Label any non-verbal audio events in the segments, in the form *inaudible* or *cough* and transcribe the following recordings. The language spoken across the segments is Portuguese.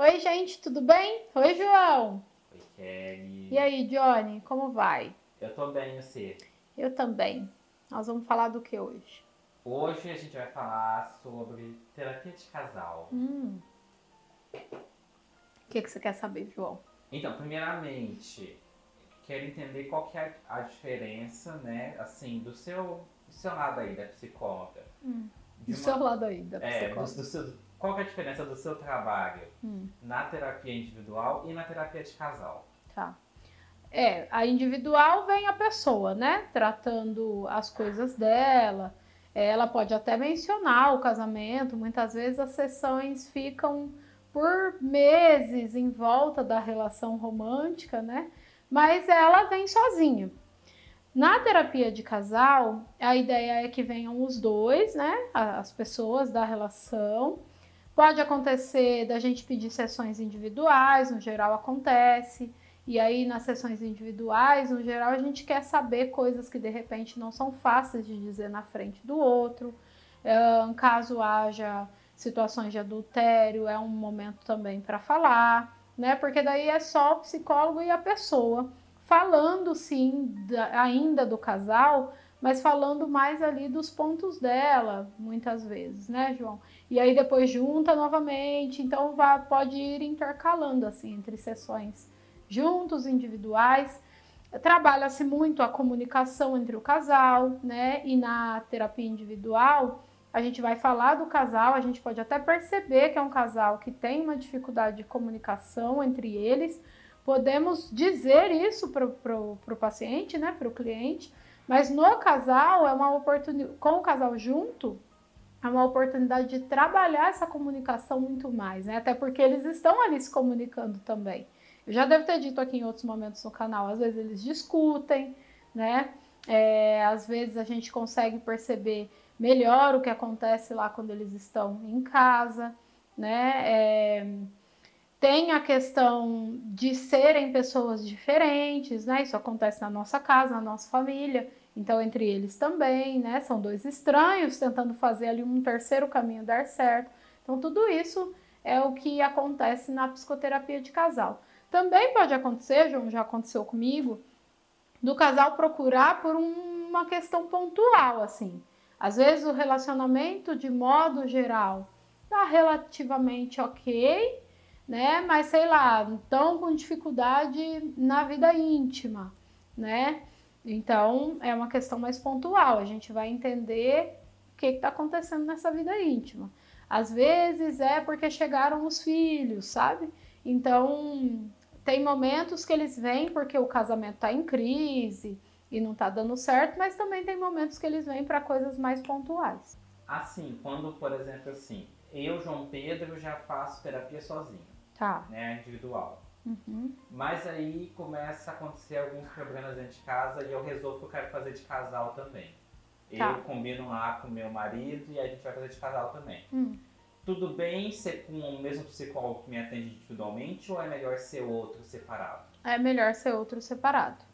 Oi, gente, tudo bem? Oi, João. Oi, Kelly. E aí, Johnny, como vai? Eu tô bem, você? Eu também. Nós vamos falar do que hoje? Hoje a gente vai falar sobre terapia de casal. Hum. O que, que você quer saber, João? Então, primeiramente, quero entender qual que é a diferença, né, assim, do seu, do seu lado aí, da psicóloga. Hum. Do uma- seu lado aí, da É, do, psicóloga. do seu, qual que é a diferença do seu trabalho Hum. na terapia individual e na terapia de casal? Tá. É, a individual vem a pessoa, né? Tratando as coisas dela. É, Ela pode até mencionar o casamento. Muitas vezes as sessões ficam por meses em volta da relação romântica, né? Mas ela vem sozinha. Na terapia de casal, a ideia é que venham os dois, né? As pessoas da relação. Pode acontecer da gente pedir sessões individuais, no geral acontece. E aí, nas sessões individuais, no geral, a gente quer saber coisas que de repente não são fáceis de dizer na frente do outro. Ahn, caso haja situações de adultério, é um momento também para falar, né? Porque daí é só o psicólogo e a pessoa falando, sim, da- ainda do casal, mas falando mais ali dos pontos dela, muitas vezes, né, João? E aí depois junta novamente, então pode ir intercalando assim entre sessões juntos, individuais. Trabalha-se muito a comunicação entre o casal, né? E na terapia individual, a gente vai falar do casal, a gente pode até perceber que é um casal que tem uma dificuldade de comunicação entre eles. Podemos dizer isso para o paciente, né? Para o cliente, mas no casal é uma oportunidade, com o casal junto, é uma oportunidade de trabalhar essa comunicação muito mais, né? Até porque eles estão ali se comunicando também. Eu já devo ter dito aqui em outros momentos no canal, às vezes eles discutem, né? É, às vezes a gente consegue perceber melhor o que acontece lá quando eles estão em casa, né? É, tem a questão de serem pessoas diferentes, né? Isso acontece na nossa casa, na nossa família. Então, entre eles também, né? São dois estranhos tentando fazer ali um terceiro caminho dar certo. Então, tudo isso é o que acontece na psicoterapia de casal. Também pode acontecer, João, já aconteceu comigo, do casal procurar por uma questão pontual, assim. Às vezes o relacionamento, de modo geral, tá relativamente ok, né? Mas sei lá, estão com dificuldade na vida íntima, né? Então é uma questão mais pontual. A gente vai entender o que está acontecendo nessa vida íntima. Às vezes é porque chegaram os filhos, sabe? Então tem momentos que eles vêm porque o casamento está em crise e não está dando certo, mas também tem momentos que eles vêm para coisas mais pontuais. Assim, quando, por exemplo, assim, eu, João Pedro, já faço terapia sozinho, Tá. né, individual. Uhum. Mas aí começa a acontecer alguns problemas dentro de casa e eu resolvo que eu quero fazer de casal também. Tá. Eu combino lá com meu marido e a gente vai fazer de casal também. Hum. Tudo bem ser com o mesmo psicólogo que me atende individualmente ou é melhor ser outro separado? é melhor ser outro separado.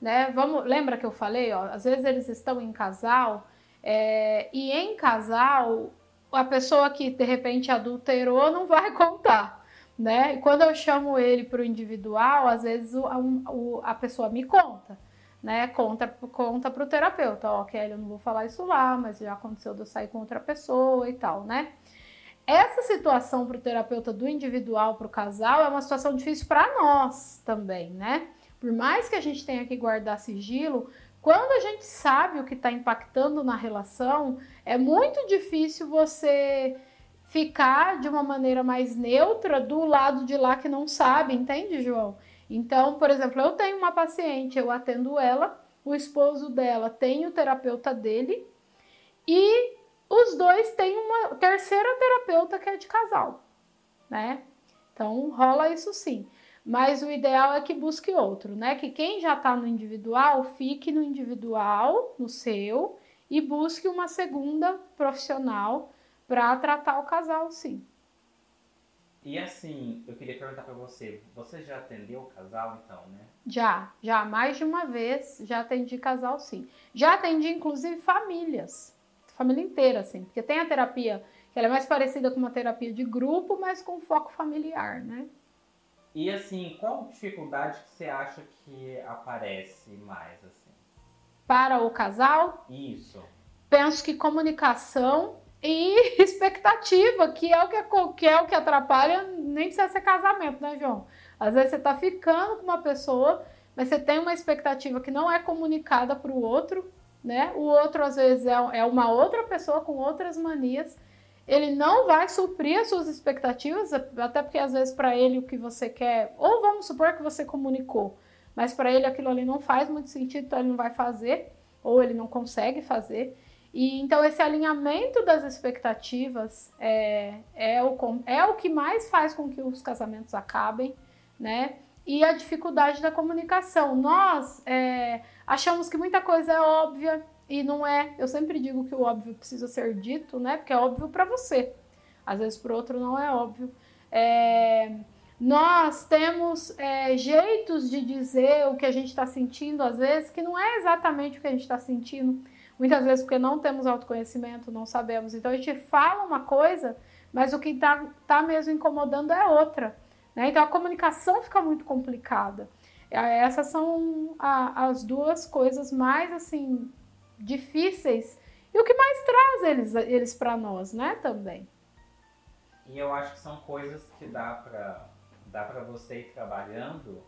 Né? Vamos, lembra que eu falei, ó, às vezes eles estão em casal é, e em casal a pessoa que de repente adulterou não vai *laughs* contar. Né? Quando eu chamo ele para o individual, às vezes o, a, o- a pessoa me conta, né? Conta, conta para o terapeuta, ó, Kelly, eu não vou falar isso lá, mas já aconteceu de eu sair com outra pessoa e tal, né? Essa situação para o terapeuta do individual para o casal é uma situação difícil para nós também, né? Por mais que a gente tenha que guardar sigilo, quando a gente sabe o que está impactando na relação, é muito difícil você ficar de uma maneira mais neutra do lado de lá que não sabe, entende, João? Então, por exemplo, eu tenho uma paciente, eu atendo ela, o esposo dela tem o terapeuta dele e os dois têm uma terceira terapeuta que é de casal, né? Então rola isso sim. Mas o ideal é que busque outro, né? Que quem já está no individual fique no individual, no seu, e busque uma segunda profissional para tratar o casal, sim. E assim, eu queria perguntar pra você, você já atendeu o casal então, né? Já, já mais de uma vez já atendi casal, sim. Já atendi inclusive famílias, família inteira, assim, porque tem a terapia ela é mais parecida com uma terapia de grupo, mas com foco familiar, né? E assim, qual dificuldade que você acha que aparece mais assim? Para o casal? Isso. Penso que comunicação e *laughs* expectativa, que é o que, que é o que atrapalha, nem precisa ser casamento, né, João? Às vezes você está ficando com uma pessoa, mas você tem uma expectativa que não é comunicada para o outro, né? O outro, às vezes, é, é uma outra pessoa com outras manias. Ele não vai suprir as suas expectativas, até porque às vezes para ele o que você quer, ou vamos supor que você comunicou, mas para ele aquilo ali não faz muito sentido, então ele não vai fazer, ou ele não consegue fazer. E então esse alinhamento das expectativas é, é, o, é o que mais faz com que os casamentos acabem, né? E a dificuldade da comunicação. Nós é, achamos que muita coisa é óbvia e não é. Eu sempre digo que o óbvio precisa ser dito, né? Porque é óbvio para você. Às vezes para outro não é óbvio. É, nós temos é, jeitos de dizer o que a gente está sentindo, às vezes, que não é exatamente o que a gente está sentindo. Muitas vezes porque não temos autoconhecimento, não sabemos. Então a gente fala uma coisa, mas o que está tá mesmo incomodando é outra. Né? Então a comunicação fica muito complicada. É, essas são a, as duas coisas mais assim difíceis e o que mais traz eles, eles para nós, né? Também. E eu acho que são coisas que dá para dá para você ir trabalhando.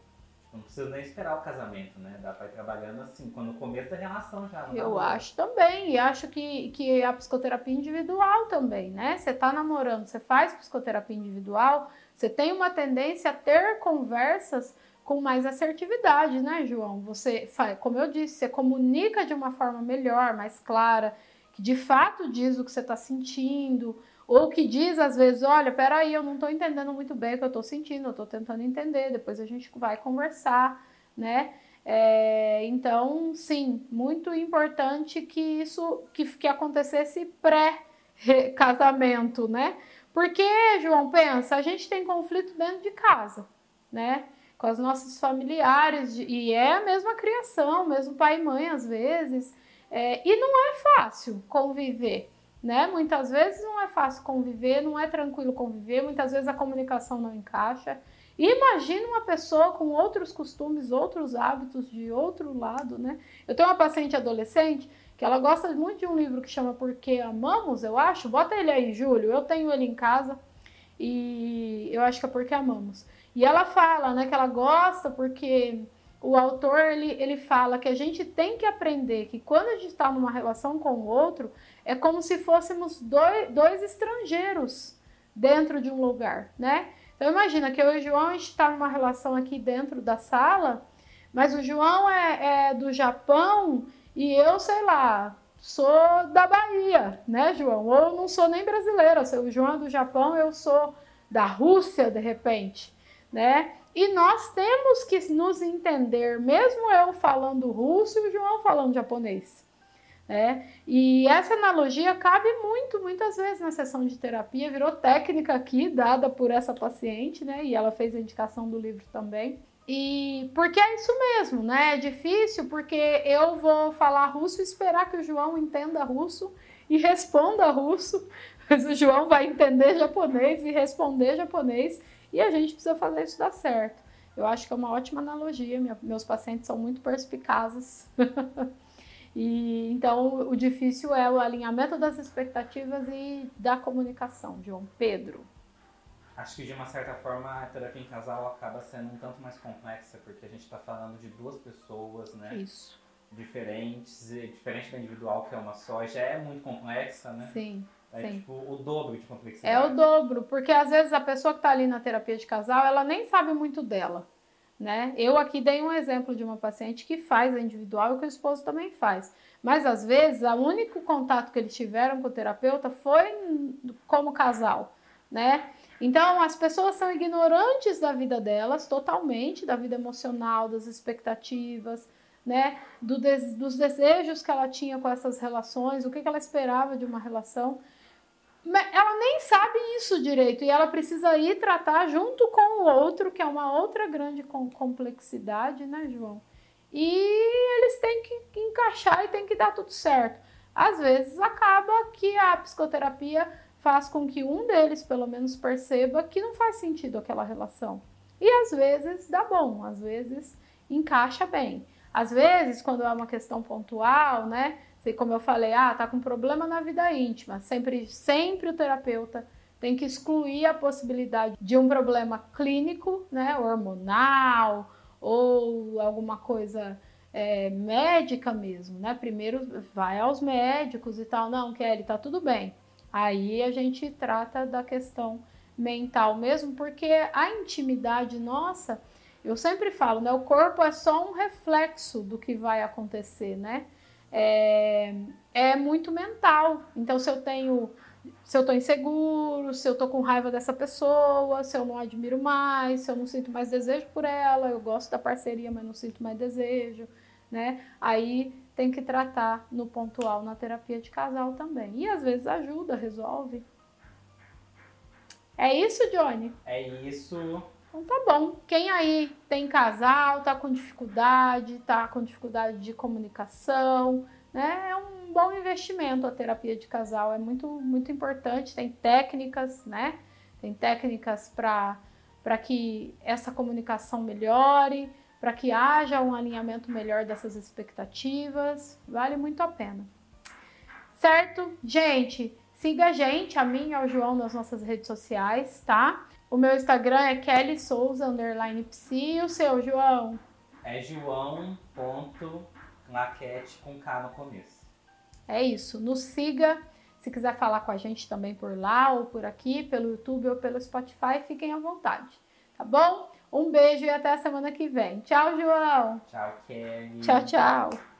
Não precisa nem esperar o casamento, né? Dá para ir trabalhando assim, quando no começo da relação já. Eu acho também. E acho que, que a psicoterapia individual também, né? Você tá namorando, você faz psicoterapia individual, você tem uma tendência a ter conversas com mais assertividade, né, João? Você, como eu disse, você comunica de uma forma melhor, mais clara, que de fato diz o que você está sentindo, ou que diz às vezes, olha, peraí, eu não estou entendendo muito bem o que eu estou sentindo, eu estou tentando entender, depois a gente vai conversar, né? É, então, sim, muito importante que isso que, que acontecesse pré-casamento, né? Porque, João, pensa, a gente tem conflito dentro de casa, né? Com as nossas familiares, e é a mesma criação, mesmo pai e mãe às vezes, é, e não é fácil conviver, né? Muitas vezes não é fácil conviver, não é tranquilo conviver, muitas vezes a comunicação não encaixa. Imagina uma pessoa com outros costumes, outros hábitos de outro lado, né? Eu tenho uma paciente adolescente que ela gosta muito de um livro que chama Porque Amamos, eu acho. Bota ele aí, Júlio. Eu tenho ele em casa e eu acho que é Porque Amamos. E ela fala, né, que ela gosta porque o autor ele, ele fala que a gente tem que aprender que quando a gente está numa relação com o outro, é como se fôssemos dois, dois estrangeiros dentro de um lugar, né? Então imagina que eu e o João a gente está numa relação aqui dentro da sala, mas o João é, é do Japão e eu, sei lá, sou da Bahia, né, João? Ou não sou nem brasileira, o João é do Japão, eu sou da Rússia, de repente, né? E nós temos que nos entender, mesmo eu falando russo e o João falando japonês. Né? E essa analogia cabe muito, muitas vezes na sessão de terapia, virou técnica aqui, dada por essa paciente, né? E ela fez a indicação do livro também. E porque é isso mesmo, né? É difícil porque eu vou falar russo e esperar que o João entenda russo e *laughs* responda russo, mas o João vai entender japonês e responder japonês e a gente precisa fazer isso dar certo. Eu acho que é uma ótima analogia, Minha, meus pacientes são muito perspicazes. *laughs* e então o difícil é o alinhamento das expectativas e da comunicação, João Pedro acho que de uma certa forma a terapia em casal acaba sendo um tanto mais complexa, porque a gente está falando de duas pessoas, né? Isso. Diferentes, diferente da individual, que é uma só, já é muito complexa, né? Sim. É sim. tipo o dobro de complexidade. É o dobro, porque às vezes a pessoa que está ali na terapia de casal, ela nem sabe muito dela. Né? Eu aqui dei um exemplo de uma paciente que faz a individual e que o esposo também faz. Mas às vezes o único contato que eles tiveram com o terapeuta foi como casal, né? Então, as pessoas são ignorantes da vida delas totalmente, da vida emocional, das expectativas, né, do des dos desejos que ela tinha com essas relações, o que, que ela esperava de uma relação. Ela nem sabe isso direito e ela precisa ir tratar junto com o outro, que é uma outra grande complexidade, né, João? E eles têm que encaixar e tem que dar tudo certo. Às vezes acaba que a psicoterapia faz com que um deles, pelo menos, perceba que não faz sentido aquela relação. E às vezes dá bom, às vezes encaixa bem. Às vezes, quando é uma questão pontual, né? Como eu falei, ah, tá com problema na vida íntima. Sempre, sempre o terapeuta tem que excluir a possibilidade de um problema clínico, né? Hormonal ou alguma coisa é, médica mesmo, né? Primeiro vai aos médicos e tal. Não, Kelly, tá tudo bem. Aí a gente trata da questão mental mesmo, porque a intimidade nossa, eu sempre falo, né? O corpo é só um reflexo do que vai acontecer, né? É, é muito mental. Então, se eu tenho, se eu tô inseguro, se eu tô com raiva dessa pessoa, se eu não admiro mais, se eu não sinto mais desejo por ela, eu gosto da parceria, mas não sinto mais desejo, né? Aí tem que tratar no pontual na terapia de casal também. E às vezes ajuda, resolve. É isso, Johnny? É isso. Então tá bom. Quem aí tem casal, tá com dificuldade, tá com dificuldade de comunicação, né? É um bom investimento a terapia de casal, é muito muito importante, tem técnicas, né? Tem técnicas para para que essa comunicação melhore para que haja um alinhamento melhor dessas expectativas. Vale muito a pena. Certo? Gente, siga a gente, a mim e ao João nas nossas redes sociais, tá? O meu Instagram é Kelly Souza, underline psi. E o seu, João? É joão.laquete com K no começo. É isso. Nos siga. Se quiser falar com a gente também por lá ou por aqui, pelo YouTube ou pelo Spotify, fiquem à vontade. Tá bom? Um beijo e até a semana que vem. Tchau, João. Tchau, Kelly. Tchau, tchau.